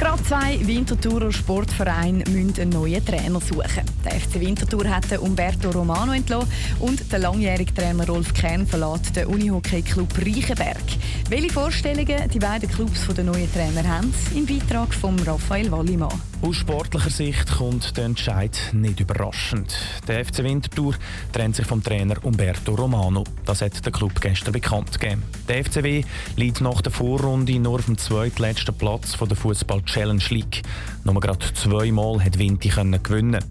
Gerade zwei Winterthurer Sportvereine müssen einen neuen Trainer suchen. Der FC Winterthur hat Umberto Romano entlassen und der langjährige Trainer Rolf Kern verlässt den Unihockey-Club Reichenberg. Welche Vorstellungen die beiden Clubs von den neuen Trainer haben, im Beitrag von Raphael Wallimann. Aus sportlicher Sicht kommt der Entscheid nicht überraschend. Der FC Winterthur trennt sich vom Trainer Umberto Romano. Das hat der Club gestern bekannt gegeben. Der FCW liegt nach der Vorrunde nur auf dem zweitletzten Platz der Fußball Challenge League. Nur gerade zweimal hat Vinti gewinnen.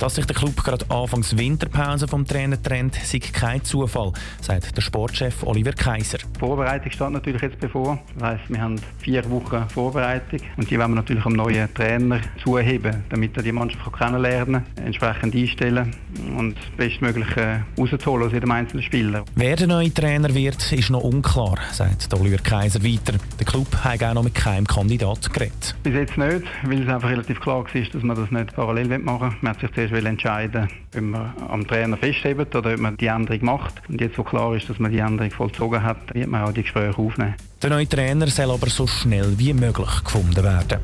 Dass sich der Club gerade anfangs Winterpause vom Trainer trennt, sei kein Zufall, sagt der Sportchef Oliver Kaiser. Die Vorbereitung steht natürlich jetzt bevor. Das heisst, wir haben vier Wochen Vorbereitung und die werden wir natürlich am neuen Trainer zuheben, damit er die Mannschaft kennenlernen kann, entsprechend einstellen und das Bestmögliche rauszuholen aus jedem einzelnen Spieler. Wer der neue Trainer wird, ist noch unklar, sagt Oliver Kaiser weiter. Der Club hat auch noch mit keinem Kandidat geredet. Bis jetzt nicht, weil es einfach relativ klar war, dass man das nicht parallel machen will. Man hat sich zuerst entscheiden ob man am Trainer festhebt oder ob man die Änderung macht. Und jetzt, wo klar ist, dass man die Änderung vollzogen hat, wird man auch die Gespräche aufnehmen. Der neue Trainer soll aber so schnell wie möglich gefunden werden.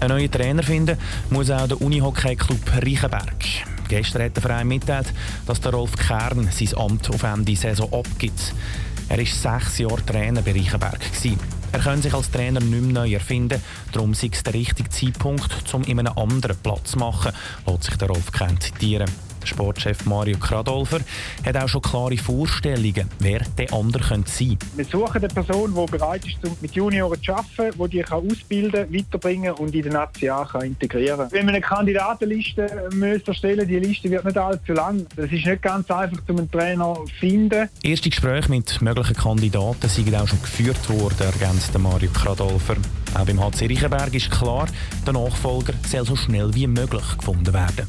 Ein neuer Trainer finden muss auch der Unihockey-Club Reichenberg. Gestern hat der Verein mitteilt, dass der Rolf Kern sein Amt auf Ende Saison abgibt. Er war sechs Jahre Trainer bei Reichenberg. Er kann sich als Trainer nicht mehr neu erfinden. Darum sei es der richtige Zeitpunkt, um in einem anderen Platz zu machen, lässt sich der Rolf Kern zitieren. Sportchef Mario Kradolfer hat auch schon klare Vorstellungen, wer der andere könnte sein Wir suchen eine Person, die bereit ist, mit Junioren zu arbeiten, die die kann ausbilden weiterbringen und in den Nazi integrieren kann. Wenn wir eine Kandidatenliste erstellen die Liste wird nicht allzu lang. Es ist nicht ganz einfach, um einen Trainer zu finden. Erste Gespräche mit möglichen Kandidaten sind auch schon geführt worden, ergänzt Mario Kradolfer. Auch beim HC Reichenberg ist klar, der Nachfolger soll so schnell wie möglich gefunden werden.